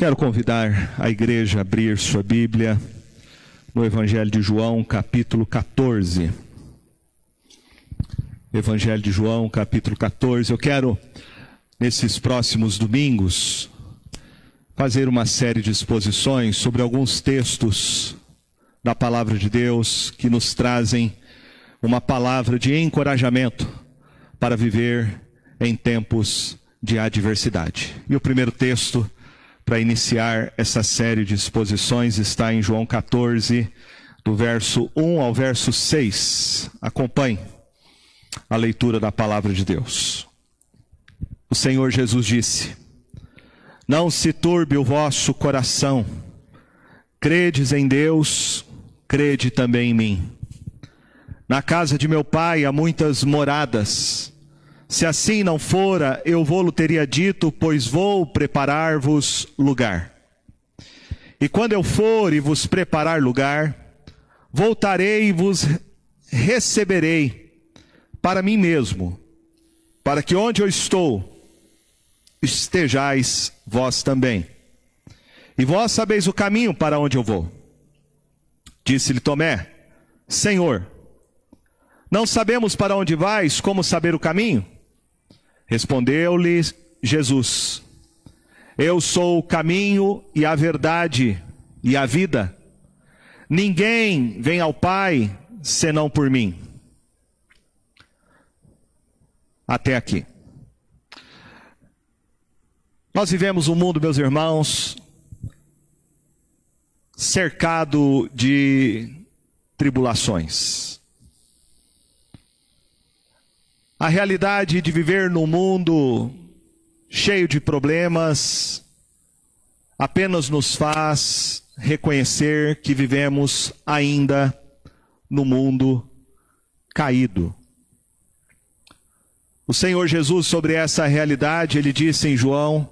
Quero convidar a igreja a abrir sua Bíblia no Evangelho de João, capítulo 14. Evangelho de João, capítulo 14. Eu quero, nesses próximos domingos, fazer uma série de exposições sobre alguns textos da palavra de Deus que nos trazem uma palavra de encorajamento para viver em tempos de adversidade. E o primeiro texto para iniciar essa série de exposições está em João 14, do verso 1 ao verso 6. Acompanhe a leitura da palavra de Deus. O Senhor Jesus disse: Não se turbe o vosso coração. Credes em Deus, crede também em mim. Na casa de meu pai há muitas moradas. Se assim não fora, eu vou-lo teria dito, pois vou preparar-vos lugar. E quando eu for e vos preparar lugar, voltarei e vos receberei para mim mesmo, para que onde eu estou, estejais vós também. E vós sabeis o caminho para onde eu vou. Disse-lhe Tomé: Senhor, não sabemos para onde vais, como saber o caminho? Respondeu-lhe Jesus: Eu sou o caminho e a verdade e a vida. Ninguém vem ao Pai senão por mim. Até aqui. Nós vivemos um mundo, meus irmãos, cercado de tribulações. A realidade de viver num mundo cheio de problemas apenas nos faz reconhecer que vivemos ainda no mundo caído. O Senhor Jesus, sobre essa realidade, ele disse em João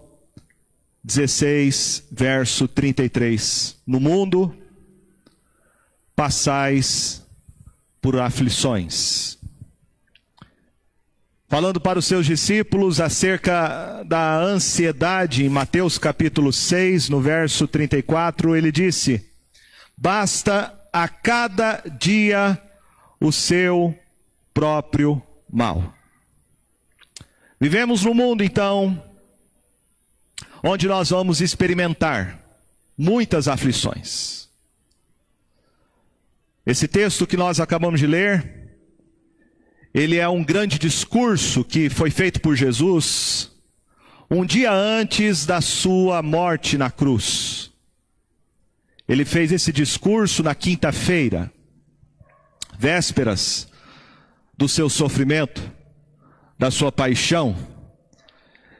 16, verso 33: No mundo passais por aflições falando para os seus discípulos acerca da ansiedade, em Mateus capítulo 6, no verso 34, ele disse: Basta a cada dia o seu próprio mal. Vivemos num mundo, então, onde nós vamos experimentar muitas aflições. Esse texto que nós acabamos de ler, ele é um grande discurso que foi feito por Jesus um dia antes da sua morte na cruz. Ele fez esse discurso na quinta-feira, vésperas do seu sofrimento, da sua paixão.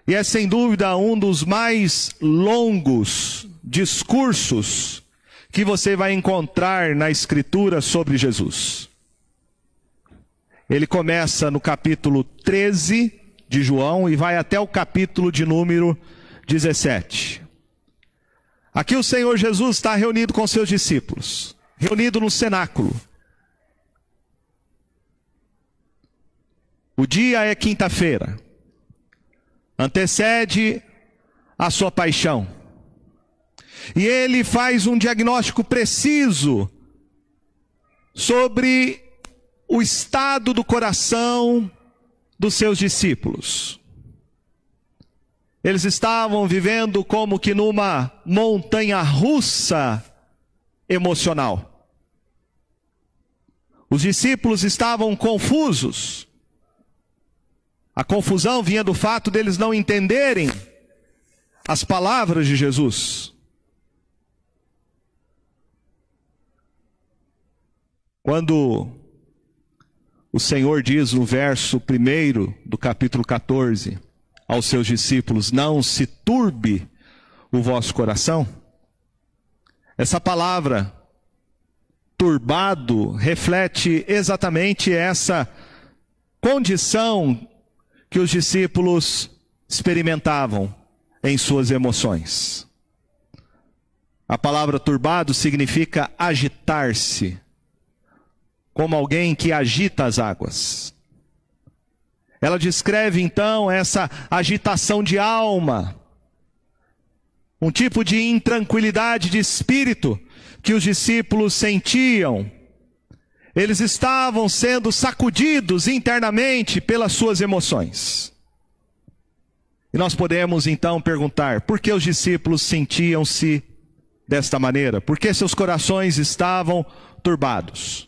E é sem dúvida um dos mais longos discursos que você vai encontrar na Escritura sobre Jesus. Ele começa no capítulo 13 de João e vai até o capítulo de número 17. Aqui o Senhor Jesus está reunido com seus discípulos, reunido no cenáculo. O dia é quinta-feira, antecede a sua paixão. E ele faz um diagnóstico preciso sobre o estado do coração dos seus discípulos. Eles estavam vivendo como que numa montanha russa emocional. Os discípulos estavam confusos. A confusão vinha do fato deles não entenderem as palavras de Jesus. Quando o Senhor diz no verso 1 do capítulo 14 aos seus discípulos: Não se turbe o vosso coração. Essa palavra, turbado, reflete exatamente essa condição que os discípulos experimentavam em suas emoções. A palavra turbado significa agitar-se, como alguém que agita as águas. Ela descreve então essa agitação de alma, um tipo de intranquilidade de espírito que os discípulos sentiam. Eles estavam sendo sacudidos internamente pelas suas emoções. E nós podemos então perguntar: por que os discípulos sentiam-se desta maneira? Por que seus corações estavam turbados?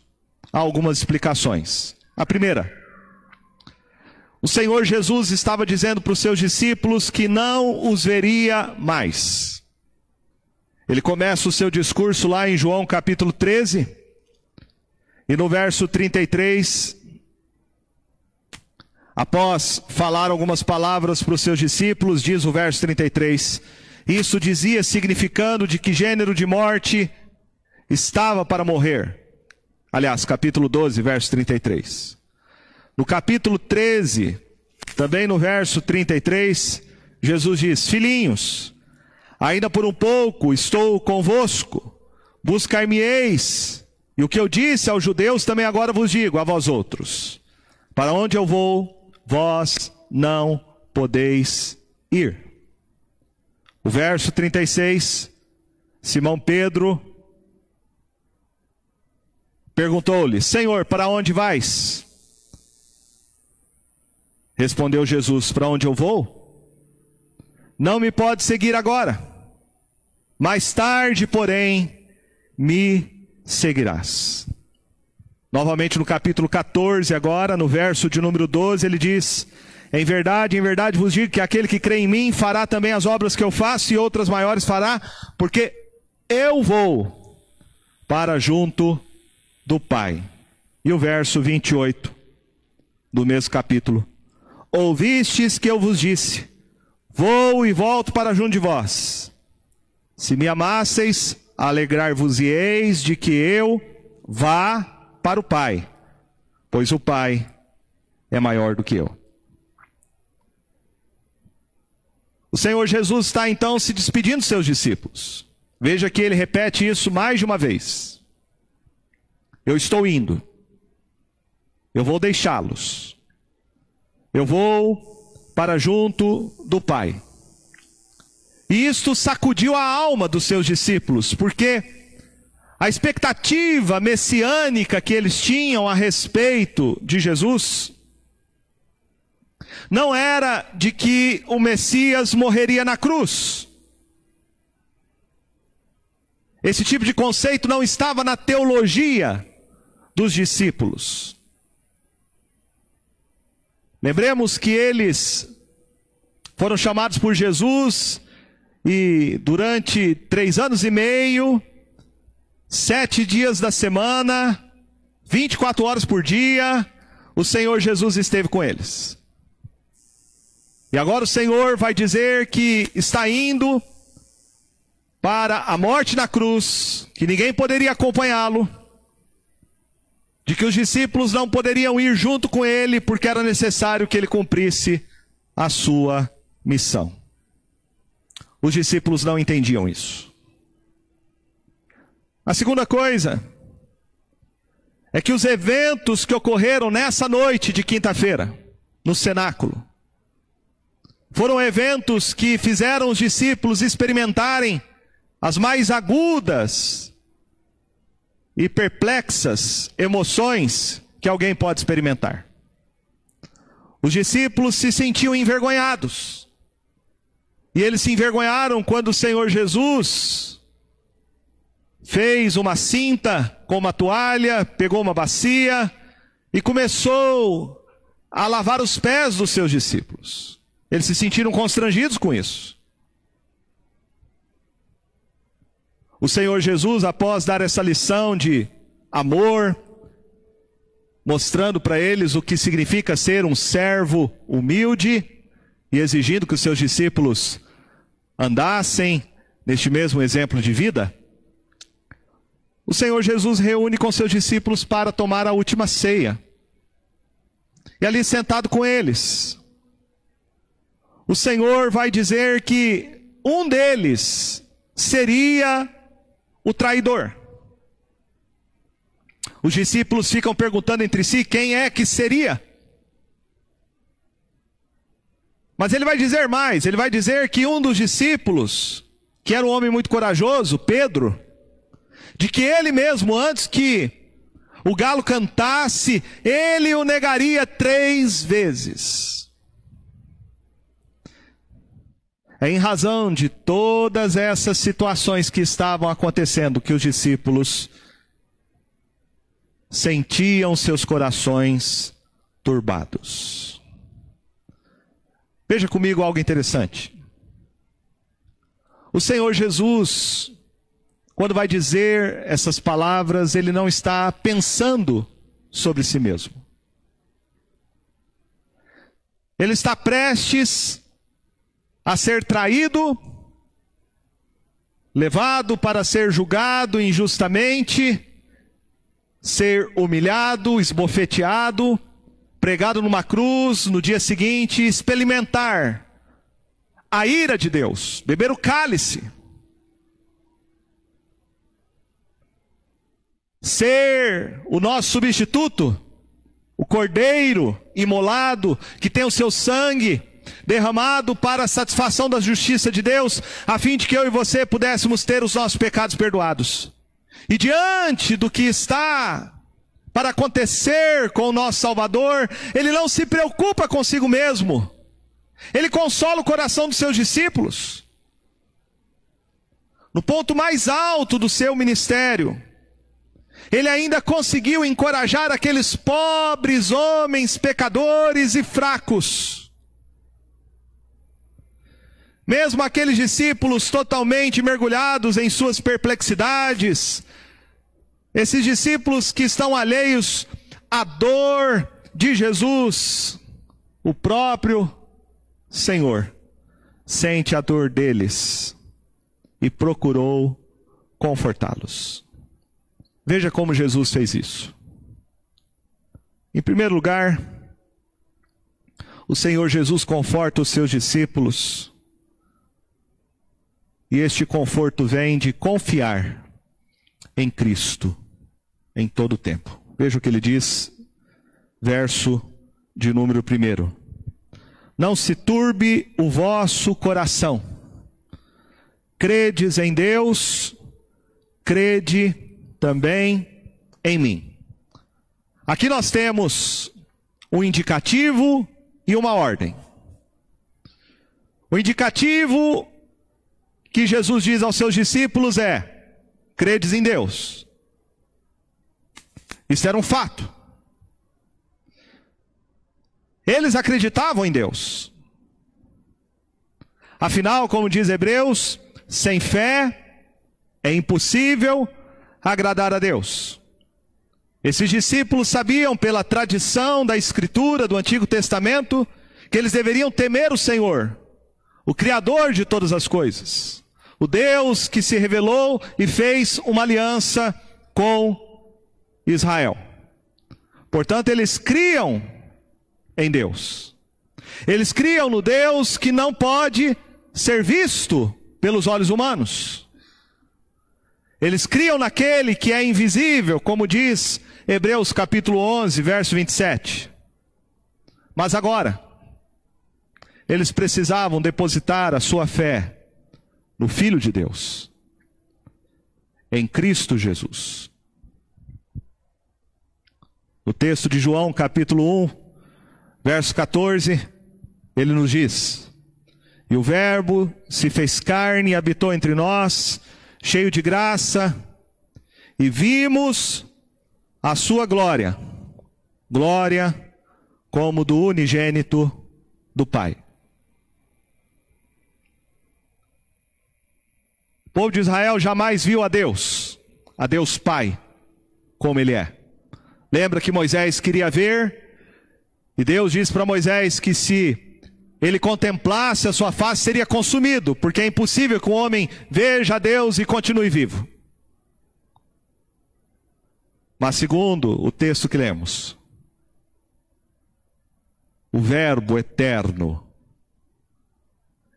Há algumas explicações. A primeira, o Senhor Jesus estava dizendo para os seus discípulos que não os veria mais. Ele começa o seu discurso lá em João capítulo 13, e no verso 33, após falar algumas palavras para os seus discípulos, diz o verso 33, isso dizia significando de que gênero de morte estava para morrer. Aliás, capítulo 12, verso 33. No capítulo 13, também no verso 33, Jesus diz: Filhinhos, ainda por um pouco estou convosco, buscar-me-eis, e o que eu disse aos judeus também agora vos digo a vós outros: Para onde eu vou, vós não podeis ir. O verso 36, Simão Pedro perguntou-lhe: Senhor, para onde vais? Respondeu Jesus: Para onde eu vou? Não me pode seguir agora. Mais tarde, porém, me seguirás. Novamente no capítulo 14, agora, no verso de número 12, ele diz: Em verdade, em verdade vos digo que aquele que crê em mim fará também as obras que eu faço e outras maiores fará, porque eu vou para junto do Pai. E o verso 28 do mesmo capítulo: Ouvistes que eu vos disse: Vou e volto para junto de vós. Se me amasseis, alegrar-vos-eis de que eu vá para o Pai, pois o Pai é maior do que eu. O Senhor Jesus está então se despedindo dos seus discípulos. Veja que ele repete isso mais de uma vez. Eu estou indo. Eu vou deixá-los. Eu vou para junto do Pai. E isto sacudiu a alma dos seus discípulos, porque a expectativa messiânica que eles tinham a respeito de Jesus não era de que o Messias morreria na cruz. Esse tipo de conceito não estava na teologia dos discípulos. Lembremos que eles foram chamados por Jesus e durante três anos e meio, sete dias da semana, 24 horas por dia, o Senhor Jesus esteve com eles. E agora o Senhor vai dizer que está indo para a morte na cruz, que ninguém poderia acompanhá-lo de que os discípulos não poderiam ir junto com ele porque era necessário que ele cumprisse a sua missão. Os discípulos não entendiam isso. A segunda coisa é que os eventos que ocorreram nessa noite de quinta-feira, no cenáculo, foram eventos que fizeram os discípulos experimentarem as mais agudas e perplexas emoções que alguém pode experimentar. Os discípulos se sentiam envergonhados. E eles se envergonharam quando o Senhor Jesus fez uma cinta com uma toalha, pegou uma bacia e começou a lavar os pés dos seus discípulos. Eles se sentiram constrangidos com isso. O Senhor Jesus, após dar essa lição de amor, mostrando para eles o que significa ser um servo humilde e exigindo que os seus discípulos andassem neste mesmo exemplo de vida, o Senhor Jesus reúne com seus discípulos para tomar a última ceia. E ali sentado com eles, o Senhor vai dizer que um deles seria o traidor. Os discípulos ficam perguntando entre si quem é que seria. Mas ele vai dizer mais: ele vai dizer que um dos discípulos que era um homem muito corajoso, Pedro, de que ele mesmo, antes que o galo cantasse, ele o negaria três vezes. É em razão de todas essas situações que estavam acontecendo que os discípulos sentiam seus corações turbados. Veja comigo algo interessante. O Senhor Jesus, quando vai dizer essas palavras, ele não está pensando sobre si mesmo. Ele está prestes a ser traído, levado para ser julgado injustamente, ser humilhado, esbofeteado, pregado numa cruz, no dia seguinte, experimentar a ira de Deus, beber o cálice, ser o nosso substituto, o cordeiro imolado, que tem o seu sangue derramado para a satisfação da justiça de Deus, a fim de que eu e você pudéssemos ter os nossos pecados perdoados. E diante do que está para acontecer com o nosso Salvador, ele não se preocupa consigo mesmo. Ele consola o coração dos seus discípulos. No ponto mais alto do seu ministério, ele ainda conseguiu encorajar aqueles pobres homens pecadores e fracos. Mesmo aqueles discípulos totalmente mergulhados em suas perplexidades, esses discípulos que estão alheios à dor de Jesus, o próprio Senhor, sente a dor deles e procurou confortá-los. Veja como Jesus fez isso. Em primeiro lugar, o Senhor Jesus conforta os seus discípulos, e este conforto vem de confiar em Cristo em todo o tempo. Veja o que ele diz, verso de número 1. Não se turbe o vosso coração. Credes em Deus, crede também em mim. Aqui nós temos um indicativo e uma ordem. O indicativo que Jesus diz aos seus discípulos é: credes em Deus. Isso era um fato. Eles acreditavam em Deus. Afinal, como diz Hebreus, sem fé é impossível agradar a Deus. Esses discípulos sabiam pela tradição da Escritura do Antigo Testamento que eles deveriam temer o Senhor, o Criador de todas as coisas, o Deus que se revelou e fez uma aliança com Israel. Portanto, eles criam em Deus. Eles criam no Deus que não pode ser visto pelos olhos humanos. Eles criam naquele que é invisível, como diz Hebreus capítulo 11, verso 27. Mas agora, eles precisavam depositar a sua fé no Filho de Deus, em Cristo Jesus. No texto de João, capítulo 1, verso 14, ele nos diz: E o Verbo se fez carne e habitou entre nós, cheio de graça, e vimos a sua glória, glória como do unigênito do Pai. O povo de Israel jamais viu a Deus, a Deus Pai, como Ele é. Lembra que Moisés queria ver, e Deus disse para Moisés que se ele contemplasse a sua face, seria consumido, porque é impossível que um homem veja a Deus e continue vivo. Mas, segundo o texto que lemos, o Verbo eterno,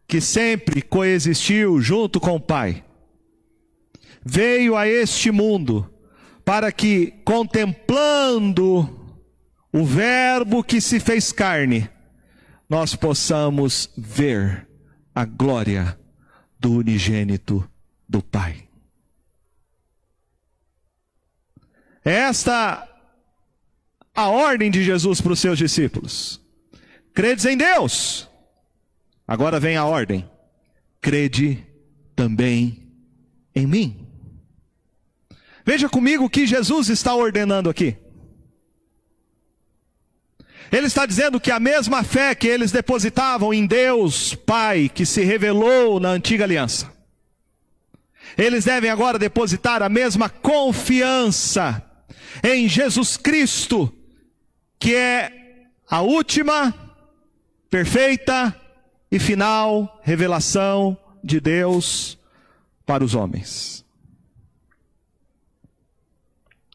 que sempre coexistiu junto com o Pai, veio a este mundo para que, contemplando o Verbo que se fez carne, nós possamos ver a glória do unigênito do Pai. Esta a ordem de Jesus para os seus discípulos. Credes em Deus. Agora vem a ordem. Crede também em mim. Veja comigo o que Jesus está ordenando aqui. Ele está dizendo que a mesma fé que eles depositavam em Deus Pai, que se revelou na antiga aliança, eles devem agora depositar a mesma confiança em Jesus Cristo, que é a última, perfeita e final revelação de Deus para os homens.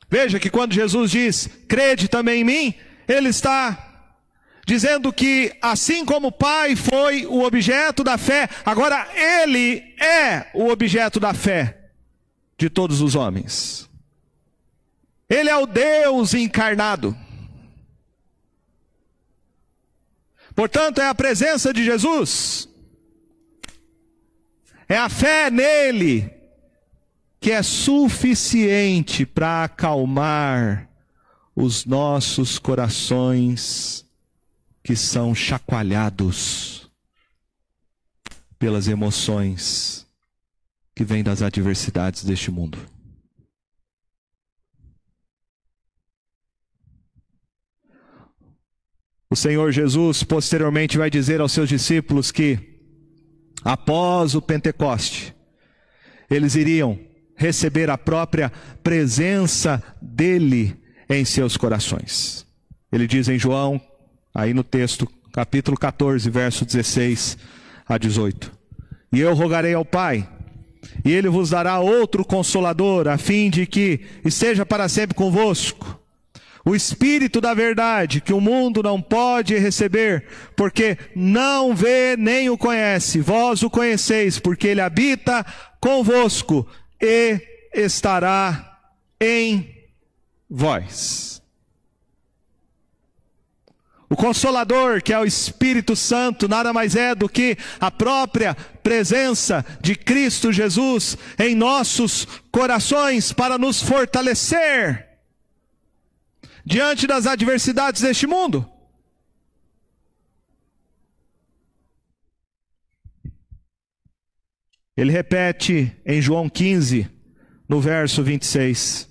Veja que quando Jesus diz, crede também em mim, ele está dizendo que assim como o Pai foi o objeto da fé, agora ele é o objeto da fé de todos os homens. Ele é o Deus encarnado. Portanto, é a presença de Jesus, é a fé nele, que é suficiente para acalmar os nossos corações que são chacoalhados pelas emoções que vêm das adversidades deste mundo. O Senhor Jesus posteriormente vai dizer aos seus discípulos que, após o Pentecoste, eles iriam receber a própria presença dele em seus corações. Ele diz em João, aí no texto, capítulo 14, verso 16 a 18: E eu rogarei ao Pai, e ele vos dará outro consolador, a fim de que esteja para sempre convosco. O Espírito da Verdade, que o mundo não pode receber, porque não vê nem o conhece. Vós o conheceis, porque ele habita convosco e estará em vós. O Consolador, que é o Espírito Santo, nada mais é do que a própria presença de Cristo Jesus em nossos corações para nos fortalecer diante das adversidades deste mundo. Ele repete em João 15, no verso 26.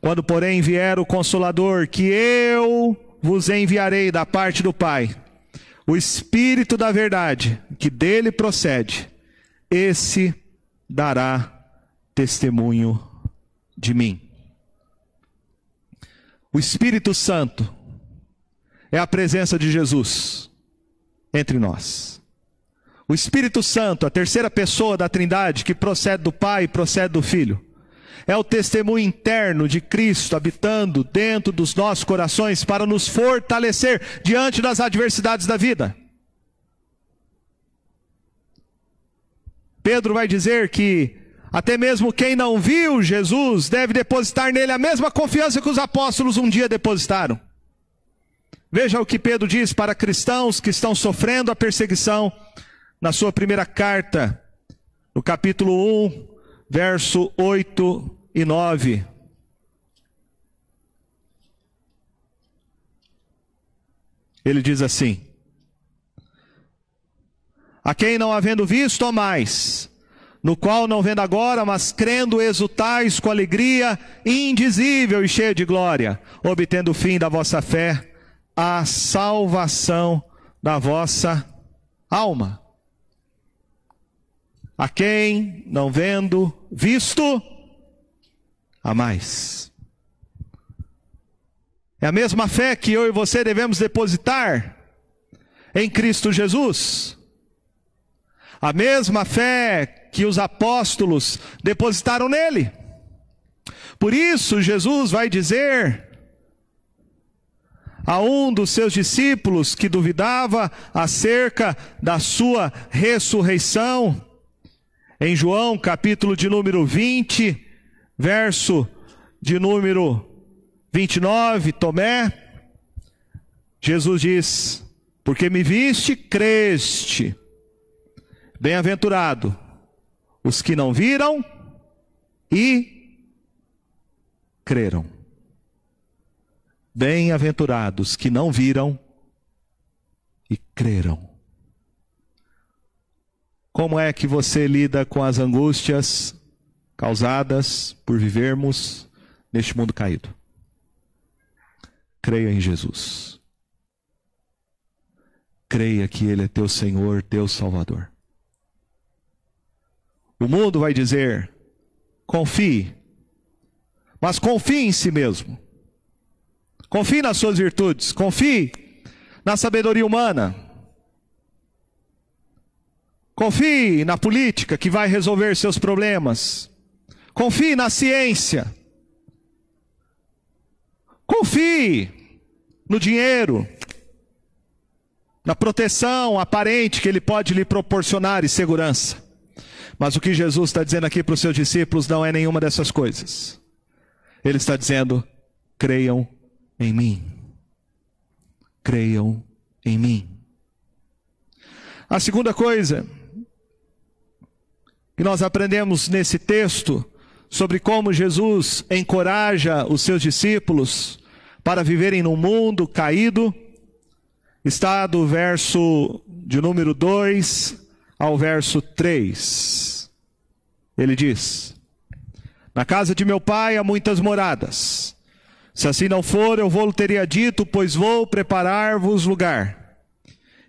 Quando, porém, vier o Consolador, que eu vos enviarei da parte do Pai, o Espírito da Verdade, que dele procede, esse dará testemunho de mim. O Espírito Santo é a presença de Jesus entre nós. O Espírito Santo, a terceira pessoa da Trindade, que procede do Pai e procede do Filho, é o testemunho interno de Cristo habitando dentro dos nossos corações para nos fortalecer diante das adversidades da vida. Pedro vai dizer que até mesmo quem não viu Jesus deve depositar nele a mesma confiança que os apóstolos um dia depositaram. Veja o que Pedro diz para cristãos que estão sofrendo a perseguição na sua primeira carta, no capítulo 1, verso 8 e 9. Ele diz assim: A quem não havendo visto mais, no qual não vendo agora, mas crendo exultais com alegria indizível e cheia de glória, obtendo o fim da vossa fé, a salvação da vossa alma. A quem não vendo visto, a mais. É a mesma fé que eu e você devemos depositar em Cristo Jesus. A mesma fé que os apóstolos depositaram nele. Por isso, Jesus vai dizer a um dos seus discípulos que duvidava acerca da sua ressurreição, em João capítulo de número 20, verso de número 29, Tomé, Jesus diz: Porque me viste, creste. Bem-aventurado os que não viram e creram. Bem-aventurados que não viram e creram. Como é que você lida com as angústias causadas por vivermos neste mundo caído? Creia em Jesus. Creia que Ele é teu Senhor, teu Salvador. O mundo vai dizer: confie, mas confie em si mesmo. Confie nas suas virtudes, confie na sabedoria humana. Confie na política que vai resolver seus problemas. Confie na ciência. Confie no dinheiro, na proteção aparente que ele pode lhe proporcionar e segurança. Mas o que Jesus está dizendo aqui para os seus discípulos não é nenhuma dessas coisas. Ele está dizendo: creiam em mim. Creiam em mim. A segunda coisa que nós aprendemos nesse texto sobre como Jesus encoraja os seus discípulos para viverem num mundo caído está do verso de número 2 ao verso 3. Ele diz: Na casa de meu pai há muitas moradas. Se assim não for, eu vou teria dito, pois vou preparar-vos lugar.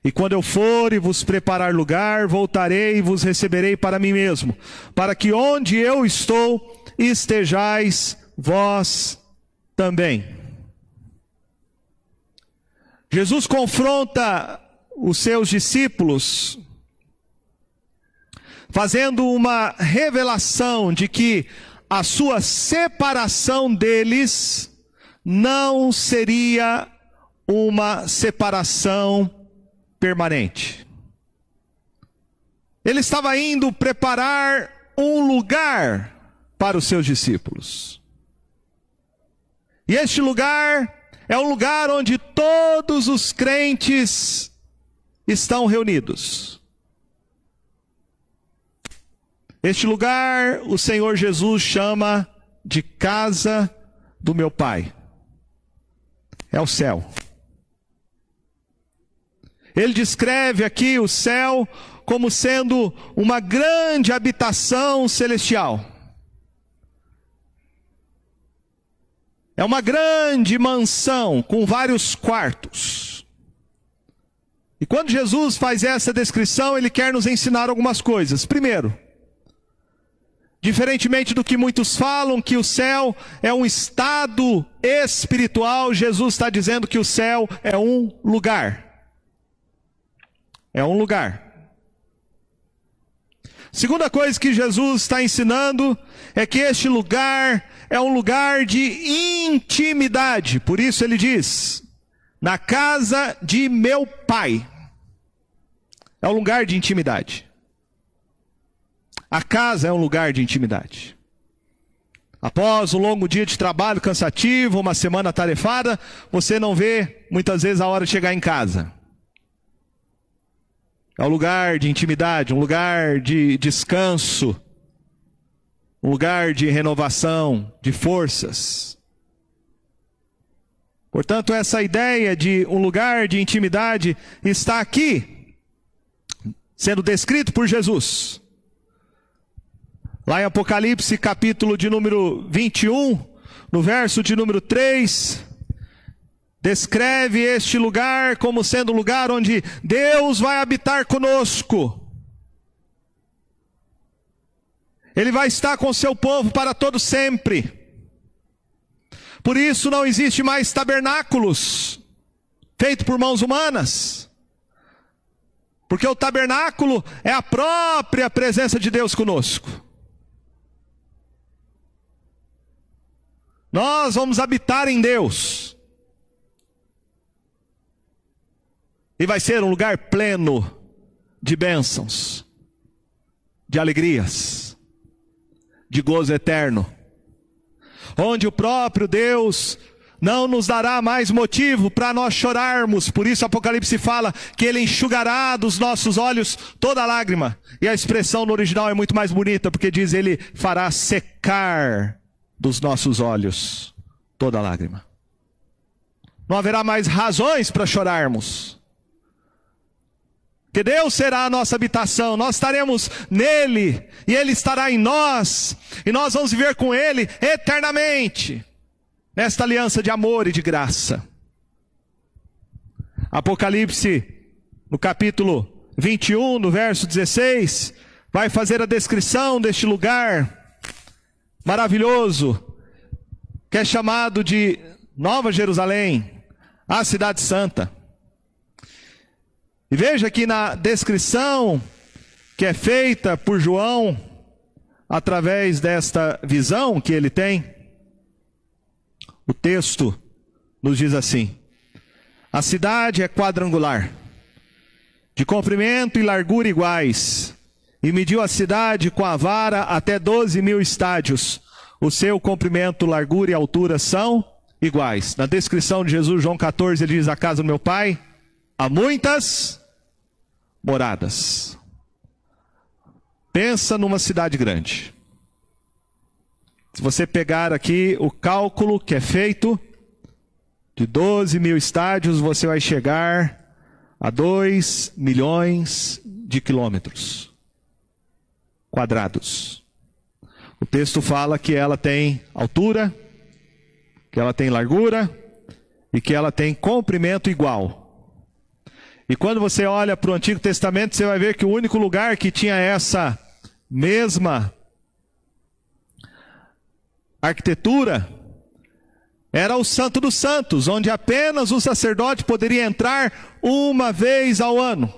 E quando eu for e vos preparar lugar, voltarei e vos receberei para mim mesmo, para que onde eu estou, estejais vós também. Jesus confronta os seus discípulos, fazendo uma revelação de que a sua separação deles não seria uma separação permanente. Ele estava indo preparar um lugar para os seus discípulos. E este lugar é um lugar onde todos os crentes estão reunidos. Este lugar o Senhor Jesus chama de casa do meu Pai. É o céu. Ele descreve aqui o céu como sendo uma grande habitação celestial. É uma grande mansão com vários quartos. E quando Jesus faz essa descrição, ele quer nos ensinar algumas coisas. Primeiro, diferentemente do que muitos falam, que o céu é um estado espiritual, Jesus está dizendo que o céu é um lugar. É um lugar. Segunda coisa que Jesus está ensinando é que este lugar é um lugar de intimidade. Por isso ele diz: na casa de meu pai. É um lugar de intimidade. A casa é um lugar de intimidade. Após um longo dia de trabalho cansativo, uma semana tarefada, você não vê muitas vezes a hora de chegar em casa. É um lugar de intimidade, um lugar de descanso um lugar de renovação, de forças. Portanto, essa ideia de um lugar de intimidade está aqui, sendo descrito por Jesus. Lá em Apocalipse, capítulo de número 21, no verso de número 3, descreve este lugar como sendo um lugar onde Deus vai habitar conosco. Ele vai estar com seu povo para todo sempre. Por isso não existe mais tabernáculos feitos por mãos humanas. Porque o tabernáculo é a própria presença de Deus conosco. Nós vamos habitar em Deus. E vai ser um lugar pleno de bênçãos, de alegrias de gozo eterno, onde o próprio Deus não nos dará mais motivo para nós chorarmos. Por isso Apocalipse fala que ele enxugará dos nossos olhos toda lágrima. E a expressão no original é muito mais bonita, porque diz ele fará secar dos nossos olhos toda lágrima. Não haverá mais razões para chorarmos. Que Deus será a nossa habitação, nós estaremos nele, e Ele estará em nós, e nós vamos viver com Ele eternamente nesta aliança de amor e de graça. Apocalipse, no capítulo 21, no verso 16, vai fazer a descrição deste lugar maravilhoso, que é chamado de Nova Jerusalém, a Cidade Santa. E veja aqui na descrição que é feita por João, através desta visão que ele tem. O texto nos diz assim: A cidade é quadrangular, de comprimento e largura iguais, e mediu a cidade com a vara até doze mil estádios. O seu comprimento, largura e altura são iguais. Na descrição de Jesus, João 14, ele diz: A casa do meu pai há muitas moradas. Pensa numa cidade grande. Se você pegar aqui o cálculo que é feito, de 12 mil estádios, você vai chegar a 2 milhões de quilômetros quadrados. O texto fala que ela tem altura, que ela tem largura e que ela tem comprimento igual. E quando você olha para o Antigo Testamento, você vai ver que o único lugar que tinha essa mesma arquitetura era o Santo dos Santos, onde apenas o sacerdote poderia entrar uma vez ao ano,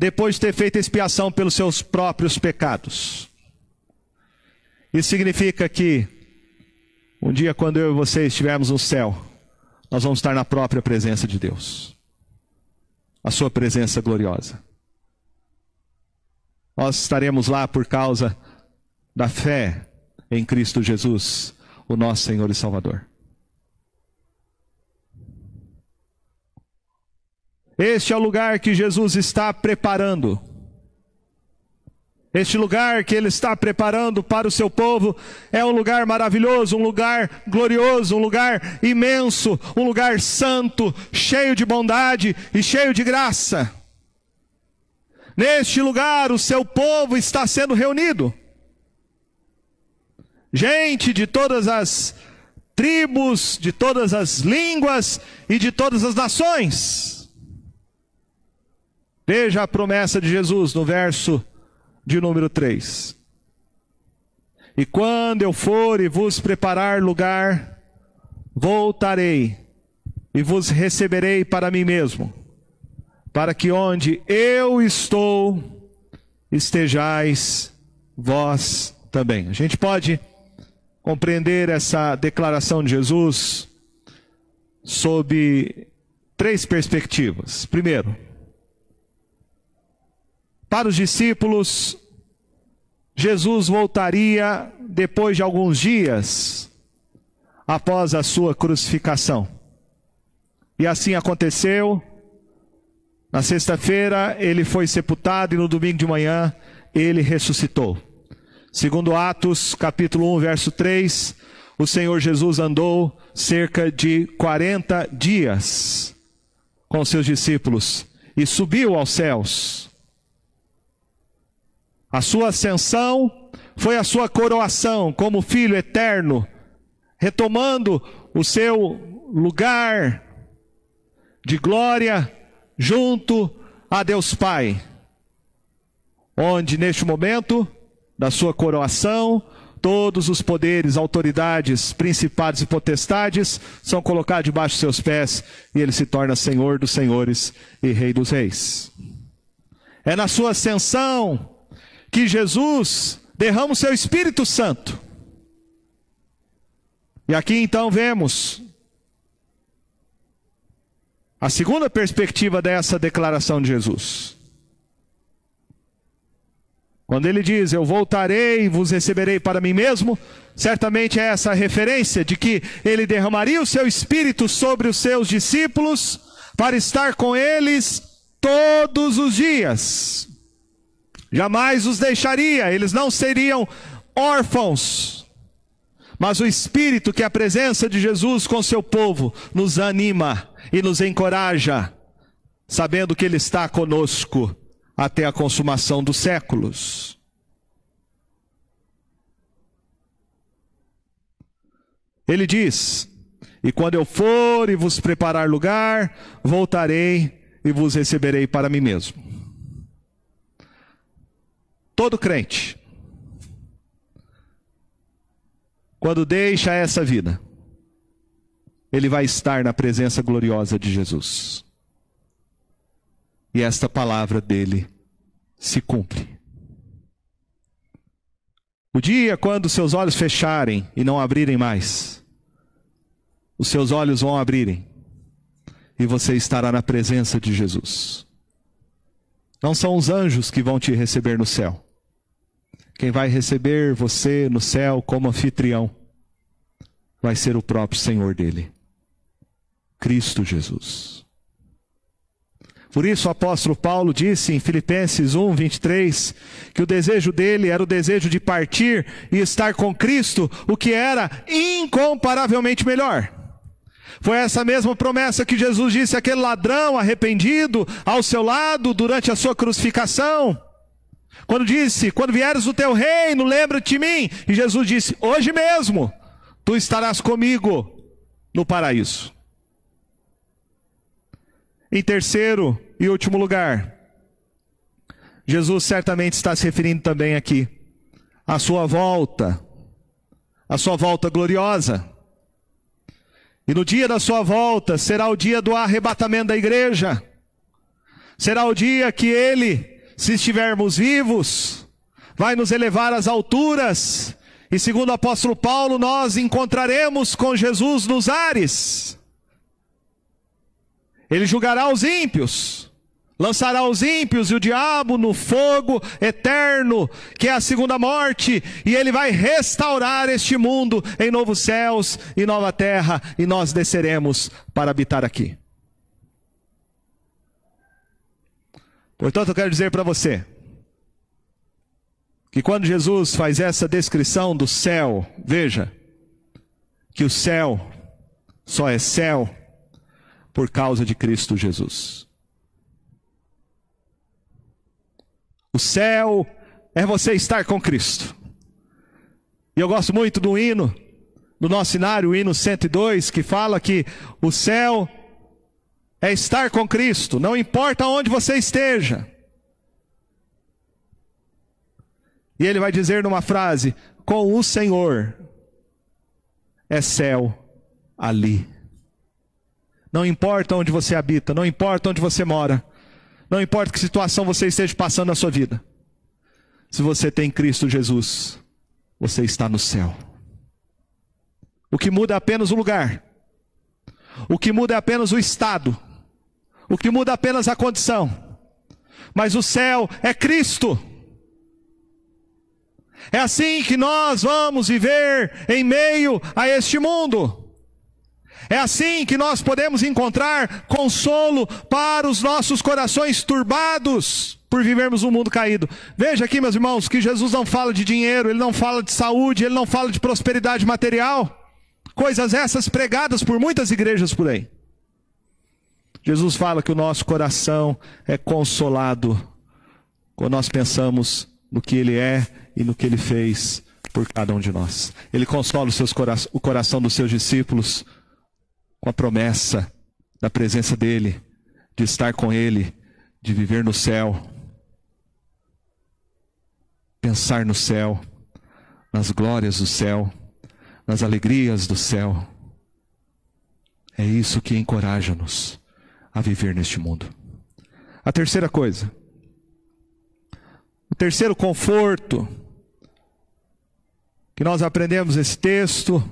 depois de ter feito expiação pelos seus próprios pecados. Isso significa que um dia, quando eu e você estivermos no céu, nós vamos estar na própria presença de Deus, a Sua presença gloriosa. Nós estaremos lá por causa da fé em Cristo Jesus, o nosso Senhor e Salvador. Este é o lugar que Jesus está preparando. Este lugar que Ele está preparando para o seu povo é um lugar maravilhoso, um lugar glorioso, um lugar imenso, um lugar santo, cheio de bondade e cheio de graça. Neste lugar o seu povo está sendo reunido gente de todas as tribos, de todas as línguas e de todas as nações. Veja a promessa de Jesus no verso de número 3. E quando eu for e vos preparar lugar, voltarei e vos receberei para mim mesmo, para que onde eu estou, estejais vós também. A gente pode compreender essa declaração de Jesus sob três perspectivas. Primeiro, para os discípulos, Jesus voltaria depois de alguns dias após a sua crucificação. E assim aconteceu. Na sexta-feira ele foi sepultado e no domingo de manhã ele ressuscitou. Segundo Atos, capítulo 1, verso 3, o Senhor Jesus andou cerca de 40 dias com seus discípulos e subiu aos céus. A sua ascensão foi a sua coroação como filho eterno, retomando o seu lugar de glória junto a Deus Pai, onde neste momento da sua coroação, todos os poderes, autoridades, principados e potestades são colocados debaixo de seus pés e ele se torna Senhor dos senhores e Rei dos reis. É na sua ascensão que Jesus derrama o seu Espírito Santo. E aqui então vemos a segunda perspectiva dessa declaração de Jesus. Quando ele diz, Eu voltarei e vos receberei para mim mesmo, certamente é essa referência de que ele derramaria o seu espírito sobre os seus discípulos para estar com eles todos os dias. Jamais os deixaria, eles não seriam órfãos. Mas o espírito que é a presença de Jesus com seu povo nos anima e nos encoraja, sabendo que ele está conosco até a consumação dos séculos. Ele diz: E quando eu for e vos preparar lugar, voltarei e vos receberei para mim mesmo. Todo crente, quando deixa essa vida, ele vai estar na presença gloriosa de Jesus e esta palavra dele se cumpre. O dia quando seus olhos fecharem e não abrirem mais, os seus olhos vão abrirem e você estará na presença de Jesus. Não são os anjos que vão te receber no céu. Quem vai receber você no céu como anfitrião vai ser o próprio Senhor dele, Cristo Jesus. Por isso o apóstolo Paulo disse em Filipenses 1, 23, que o desejo dele era o desejo de partir e estar com Cristo, o que era incomparavelmente melhor. Foi essa mesma promessa que Jesus disse àquele ladrão arrependido ao seu lado durante a sua crucificação. Quando disse: Quando vieres o teu reino, lembra-te de mim. E Jesus disse: Hoje mesmo tu estarás comigo no paraíso. Em terceiro e último lugar, Jesus certamente está se referindo também aqui à sua volta, à sua volta gloriosa. E no dia da sua volta será o dia do arrebatamento da igreja. Será o dia que ele, se estivermos vivos, vai nos elevar às alturas. E segundo o apóstolo Paulo, nós encontraremos com Jesus nos ares. Ele julgará os ímpios, lançará os ímpios e o diabo no fogo eterno, que é a segunda morte, e ele vai restaurar este mundo em novos céus e nova terra, e nós desceremos para habitar aqui. Portanto, eu quero dizer para você que quando Jesus faz essa descrição do céu, veja que o céu só é céu por causa de Cristo Jesus. O céu é você estar com Cristo. E eu gosto muito do hino, do nosso cenário, o hino 102, que fala que o céu é estar com Cristo, não importa onde você esteja. E ele vai dizer numa frase: com o Senhor é céu ali. Não importa onde você habita, não importa onde você mora, não importa que situação você esteja passando na sua vida. Se você tem Cristo Jesus, você está no céu. O que muda é apenas o lugar. O que muda é apenas o estado. O que muda apenas a condição. Mas o céu é Cristo. É assim que nós vamos viver em meio a este mundo. É assim que nós podemos encontrar consolo para os nossos corações turbados por vivermos um mundo caído. Veja aqui, meus irmãos, que Jesus não fala de dinheiro, ele não fala de saúde, ele não fala de prosperidade material. Coisas essas pregadas por muitas igrejas por aí. Jesus fala que o nosso coração é consolado quando nós pensamos no que ele é e no que ele fez por cada um de nós. Ele consola cora o coração dos seus discípulos com a promessa da presença dEle, de estar com Ele, de viver no céu, pensar no céu, nas glórias do céu, nas alegrias do céu. É isso que encoraja-nos a viver neste mundo. A terceira coisa, o terceiro conforto que nós aprendemos nesse texto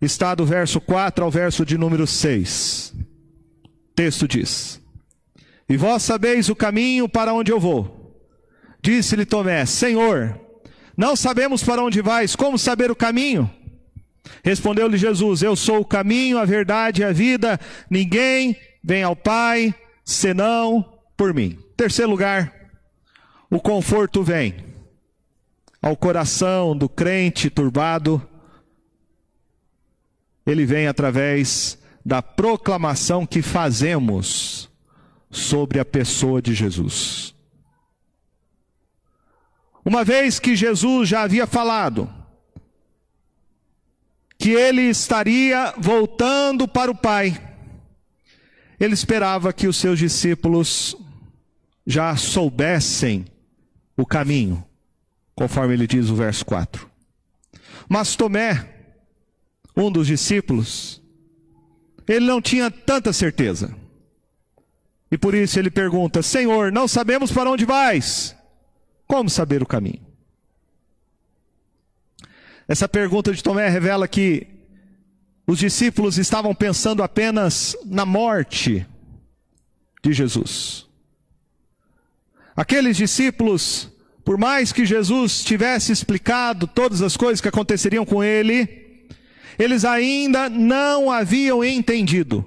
está do verso 4 ao verso de número 6. O texto diz: E vós sabeis o caminho para onde eu vou. Disse-lhe Tomé: Senhor, não sabemos para onde vais, como saber o caminho? Respondeu-lhe Jesus: Eu sou o caminho, a verdade e a vida. Ninguém vem ao Pai senão por mim. Terceiro lugar, o conforto vem ao coração do crente turbado. Ele vem através da proclamação que fazemos sobre a pessoa de Jesus. Uma vez que Jesus já havia falado que ele estaria voltando para o Pai, ele esperava que os seus discípulos já soubessem o caminho, conforme ele diz o verso 4. Mas Tomé, um dos discípulos, ele não tinha tanta certeza. E por isso ele pergunta: Senhor, não sabemos para onde vais. Como saber o caminho? Essa pergunta de Tomé revela que os discípulos estavam pensando apenas na morte de Jesus. Aqueles discípulos, por mais que Jesus tivesse explicado todas as coisas que aconteceriam com ele, eles ainda não haviam entendido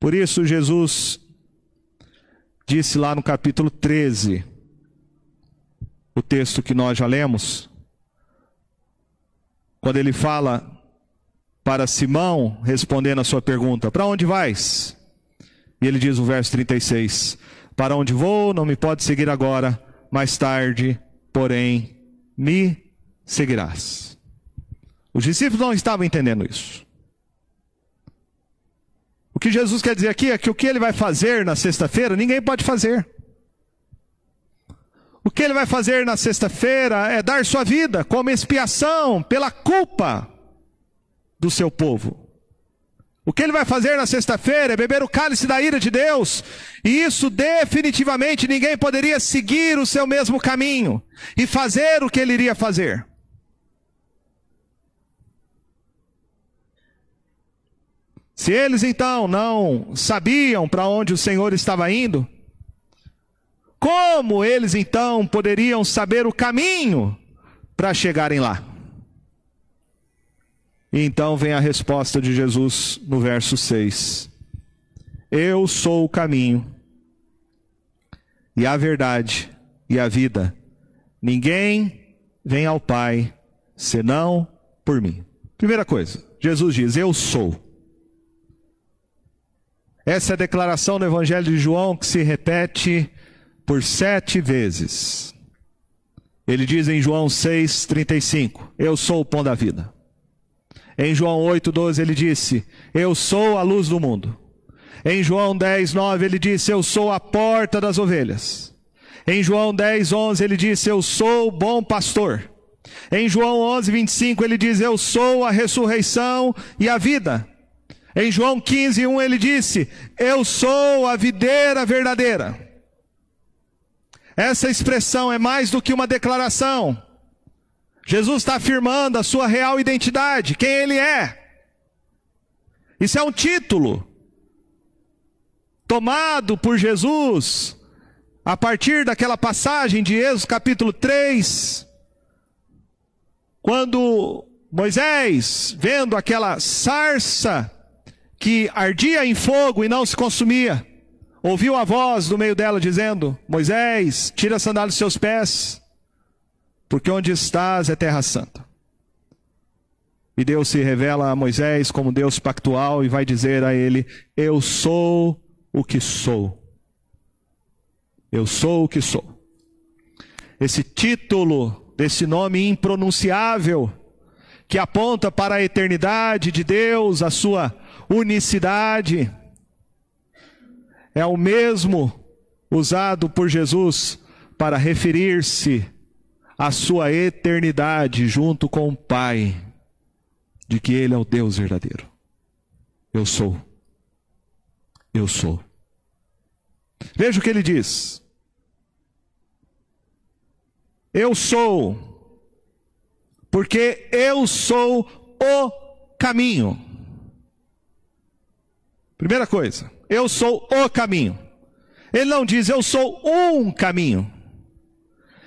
Por isso, Jesus disse lá no capítulo 13, o texto que nós já lemos, quando ele fala para Simão, respondendo a sua pergunta: Para onde vais? E ele diz no verso 36: Para onde vou, não me pode seguir agora, mais tarde, porém, me seguirás. Os discípulos não estavam entendendo isso. O que Jesus quer dizer aqui é que o que ele vai fazer na sexta-feira, ninguém pode fazer. O que ele vai fazer na sexta-feira é dar sua vida como expiação pela culpa do seu povo. O que ele vai fazer na sexta-feira é beber o cálice da ira de Deus, e isso definitivamente ninguém poderia seguir o seu mesmo caminho e fazer o que ele iria fazer. Se eles então não sabiam para onde o Senhor estava indo, como eles então poderiam saber o caminho para chegarem lá? E então vem a resposta de Jesus no verso 6. Eu sou o caminho, e a verdade, e a vida. Ninguém vem ao Pai senão por mim. Primeira coisa, Jesus diz: Eu sou. Essa é a declaração do Evangelho de João que se repete por sete vezes. Ele diz em João 6,35: Eu sou o pão da vida. Em João 8,12 ele disse: Eu sou a luz do mundo. Em João 10, 9 ele disse: Eu sou a porta das ovelhas. Em João 10, 11 ele disse: Eu sou o bom pastor. Em João 11, 25 ele diz: Eu sou a ressurreição e a vida. Em João 15, 1 ele disse: Eu sou a videira verdadeira. Essa expressão é mais do que uma declaração. Jesus está afirmando a sua real identidade, quem ele é. Isso é um título tomado por Jesus a partir daquela passagem de Êxodo capítulo 3, quando Moisés, vendo aquela sarça que ardia em fogo e não se consumia, ouviu a voz do meio dela dizendo: Moisés, tira a sandália dos seus pés, porque onde estás é terra santa. E Deus se revela a Moisés como Deus pactual e vai dizer a ele: Eu sou o que sou. Eu sou o que sou. Esse título desse nome impronunciável que aponta para a eternidade de Deus, a sua unicidade, é o mesmo usado por Jesus para referir-se à sua eternidade junto com o Pai, de que Ele é o Deus verdadeiro. Eu sou. Eu sou. Veja o que ele diz. Eu sou, porque eu sou o caminho. Primeira coisa, eu sou o caminho. Ele não diz eu sou um caminho.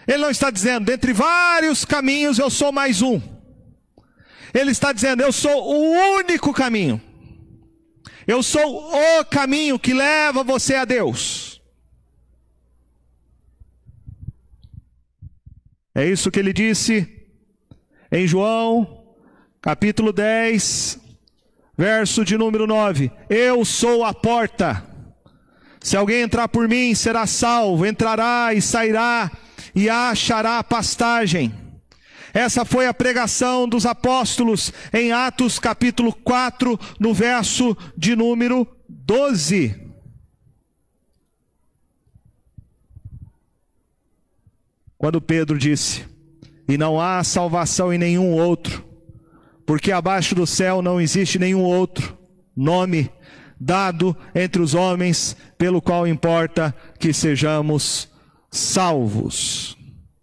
Ele não está dizendo, dentre vários caminhos eu sou mais um. Ele está dizendo, eu sou o único caminho. Eu sou o caminho que leva você a Deus. É isso que ele disse em João, capítulo 10, verso de número 9: Eu sou a porta. Se alguém entrar por mim, será salvo, entrará e sairá e achará pastagem. Essa foi a pregação dos apóstolos em Atos capítulo 4, no verso de número 12. Quando Pedro disse: E não há salvação em nenhum outro, porque abaixo do céu não existe nenhum outro nome dado entre os homens pelo qual importa que sejamos salvos.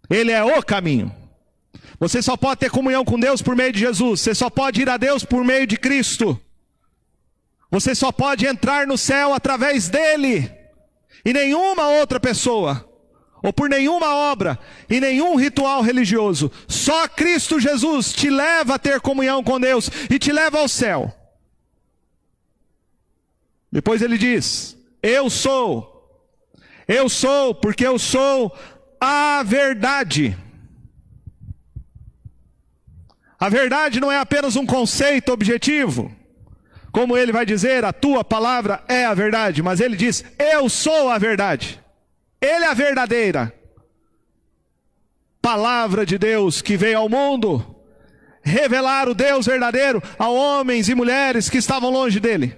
Ele é o caminho. Você só pode ter comunhão com Deus por meio de Jesus. Você só pode ir a Deus por meio de Cristo. Você só pode entrar no céu através dele. E nenhuma outra pessoa, ou por nenhuma obra, e nenhum ritual religioso. Só Cristo Jesus te leva a ter comunhão com Deus e te leva ao céu. Depois ele diz: Eu sou, eu sou, porque eu sou a verdade. A verdade não é apenas um conceito objetivo. Como ele vai dizer, a tua palavra é a verdade, mas ele diz: Eu sou a verdade. Ele é a verdadeira palavra de Deus que veio ao mundo revelar o Deus verdadeiro a homens e mulheres que estavam longe dele.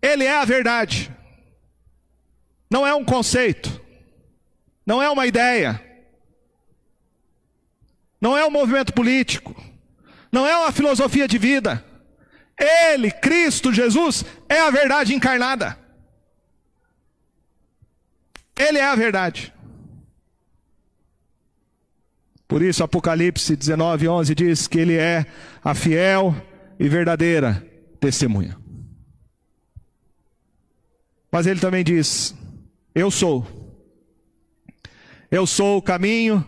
Ele é a verdade. Não é um conceito. Não é uma ideia não é um movimento político, não é uma filosofia de vida. Ele, Cristo Jesus, é a verdade encarnada. Ele é a verdade. Por isso, Apocalipse 19, 11 diz que ele é a fiel e verdadeira testemunha. Mas ele também diz: Eu sou. Eu sou o caminho,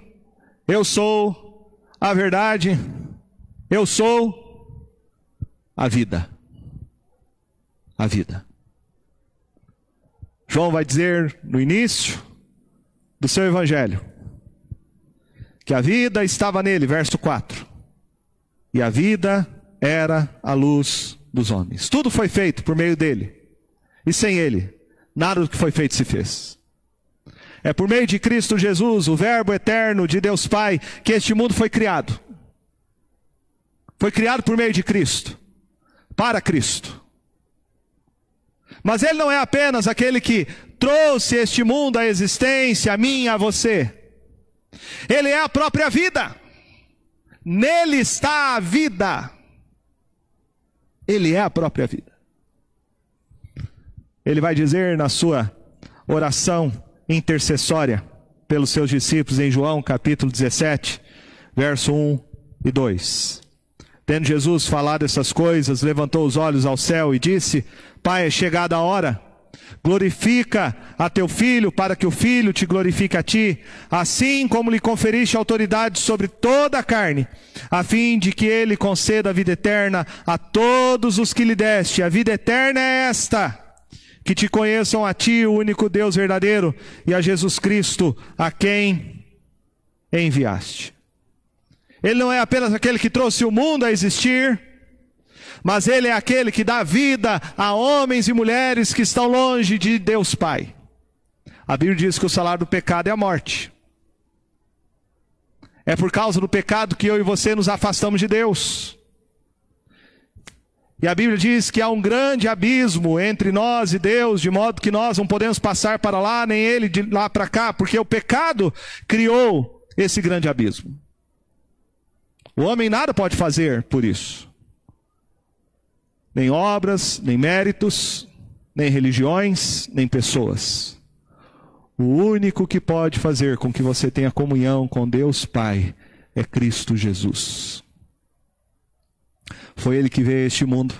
eu sou a verdade, eu sou a vida. A vida. João vai dizer no início do seu evangelho que a vida estava nele, verso 4. E a vida era a luz dos homens. Tudo foi feito por meio dele. E sem ele, nada do que foi feito se fez. É por meio de Cristo Jesus, o Verbo eterno de Deus Pai, que este mundo foi criado. Foi criado por meio de Cristo, para Cristo. Mas Ele não é apenas aquele que trouxe este mundo à existência, a mim, a você. Ele é a própria vida. Nele está a vida. Ele é a própria vida. Ele vai dizer na sua oração intercessória pelos seus discípulos em João capítulo 17, verso 1 e 2. Tendo Jesus falado essas coisas, levantou os olhos ao céu e disse: Pai, é chegada a hora. Glorifica a teu filho, para que o filho te glorifique a ti, assim como lhe conferiste autoridade sobre toda a carne, a fim de que ele conceda a vida eterna a todos os que lhe deste. A vida eterna é esta: que te conheçam a ti, o único Deus verdadeiro, e a Jesus Cristo, a quem enviaste. Ele não é apenas aquele que trouxe o mundo a existir, mas ele é aquele que dá vida a homens e mulheres que estão longe de Deus Pai. A Bíblia diz que o salário do pecado é a morte. É por causa do pecado que eu e você nos afastamos de Deus. E a Bíblia diz que há um grande abismo entre nós e Deus, de modo que nós não podemos passar para lá, nem ele de lá para cá, porque o pecado criou esse grande abismo. O homem nada pode fazer por isso. Nem obras, nem méritos, nem religiões, nem pessoas. O único que pode fazer com que você tenha comunhão com Deus Pai é Cristo Jesus. Foi ele que veio a este mundo.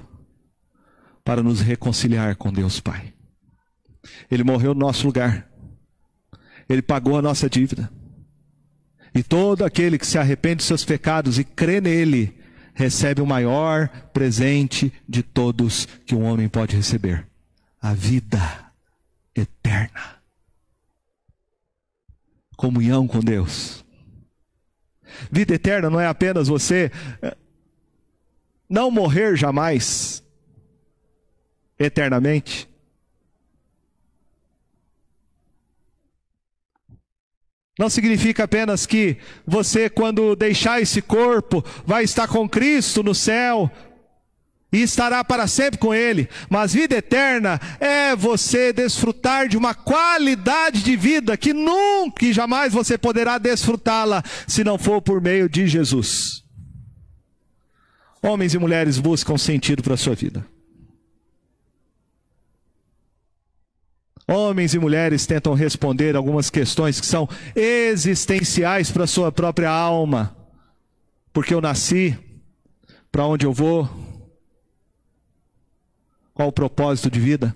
para nos reconciliar com Deus Pai. Ele morreu no nosso lugar. Ele pagou a nossa dívida. E todo aquele que se arrepende dos seus pecados e crê nele, recebe o maior presente de todos que um homem pode receber: a vida eterna. Comunhão com Deus. Vida eterna não é apenas você eh, não morrer jamais, eternamente. Não significa apenas que você, quando deixar esse corpo, vai estar com Cristo no céu e estará para sempre com Ele. Mas vida eterna é você desfrutar de uma qualidade de vida que nunca e jamais você poderá desfrutá-la se não for por meio de Jesus. Homens e mulheres buscam sentido para a sua vida. Homens e mulheres tentam responder algumas questões que são existenciais para sua própria alma. Porque eu nasci, para onde eu vou, qual o propósito de vida?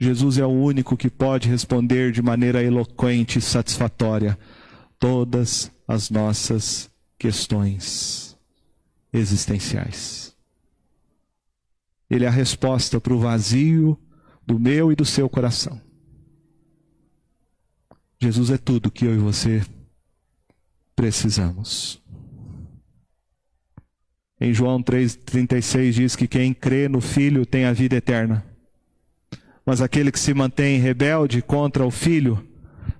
Jesus é o único que pode responder de maneira eloquente e satisfatória todas as nossas questões existenciais. Ele é a resposta para o vazio do meu e do seu coração. Jesus é tudo que eu e você precisamos. Em João 3,36 diz que quem crê no Filho tem a vida eterna. Mas aquele que se mantém rebelde contra o Filho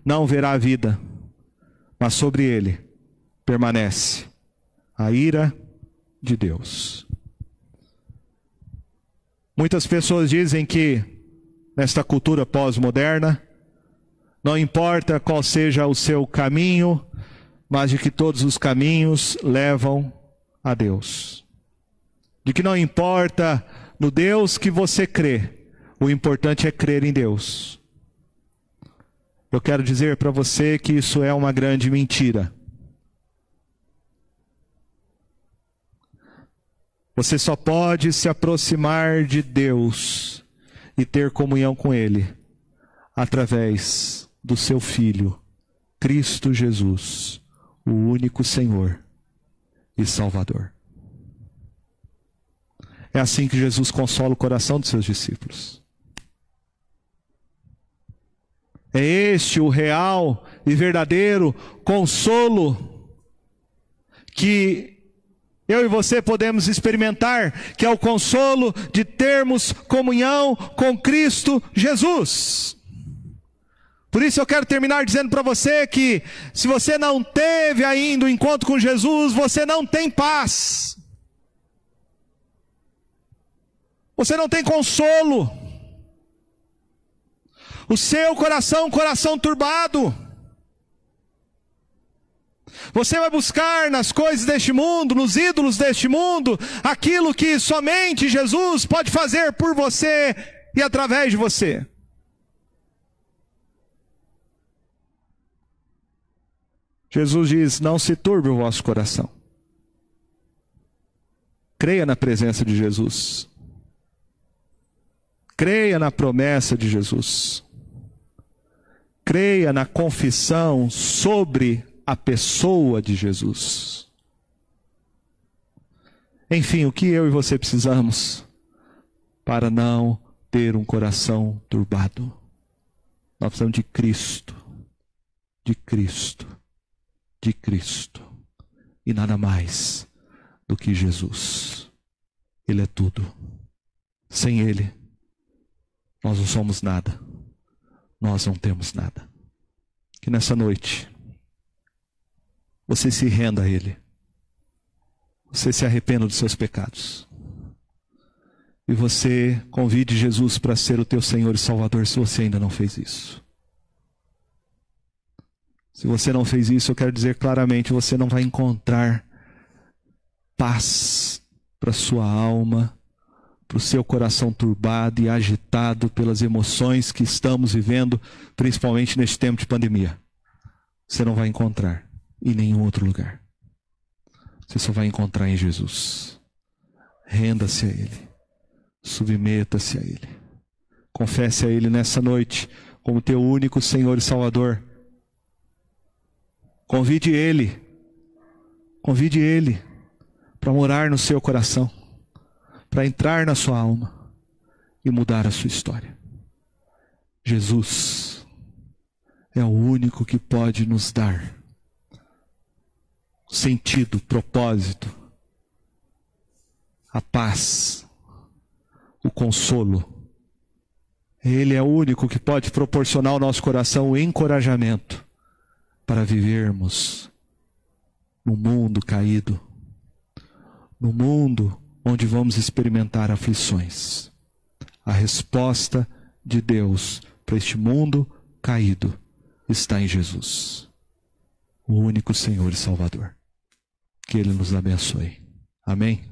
não verá a vida, mas sobre ele permanece a ira de Deus. Muitas pessoas dizem que nesta cultura pós-moderna. Não importa qual seja o seu caminho, mas de que todos os caminhos levam a Deus. De que não importa no Deus que você crê, o importante é crer em Deus. Eu quero dizer para você que isso é uma grande mentira. Você só pode se aproximar de Deus e ter comunhão com Ele através do seu Filho, Cristo Jesus, o único Senhor e Salvador. É assim que Jesus consola o coração dos seus discípulos. É este o real e verdadeiro consolo que eu e você podemos experimentar, que é o consolo de termos comunhão com Cristo Jesus. Por isso eu quero terminar dizendo para você que se você não teve ainda o encontro com Jesus, você não tem paz. Você não tem consolo. O seu coração, coração turbado. Você vai buscar nas coisas deste mundo, nos ídolos deste mundo, aquilo que somente Jesus pode fazer por você e através de você. Jesus diz: Não se turbe o vosso coração. Creia na presença de Jesus. Creia na promessa de Jesus. Creia na confissão sobre a pessoa de Jesus. Enfim, o que eu e você precisamos para não ter um coração turbado? Nós precisamos de Cristo, de Cristo, de Cristo e nada mais do que Jesus. Ele é tudo. Sem Ele, nós não somos nada. Nós não temos nada. Que nessa noite você se renda a Ele. Você se arrependa dos seus pecados. E você convide Jesus para ser o teu Senhor e Salvador se você ainda não fez isso. Se você não fez isso, eu quero dizer claramente: você não vai encontrar paz para sua alma, para o seu coração turbado e agitado pelas emoções que estamos vivendo, principalmente neste tempo de pandemia. Você não vai encontrar em nenhum outro lugar. Você só vai encontrar em Jesus. Renda-se a Ele. Submeta-se a Ele. Confesse a Ele nessa noite como teu único Senhor e Salvador. Convide Ele, convide Ele para morar no seu coração, para entrar na sua alma e mudar a sua história. Jesus é o único que pode nos dar sentido, propósito, a paz, o consolo. Ele é o único que pode proporcionar ao nosso coração o encorajamento para vivermos no mundo caído, no mundo onde vamos experimentar aflições. A resposta de Deus para este mundo caído está em Jesus, o único Senhor e Salvador. Que Ele nos abençoe. Amém?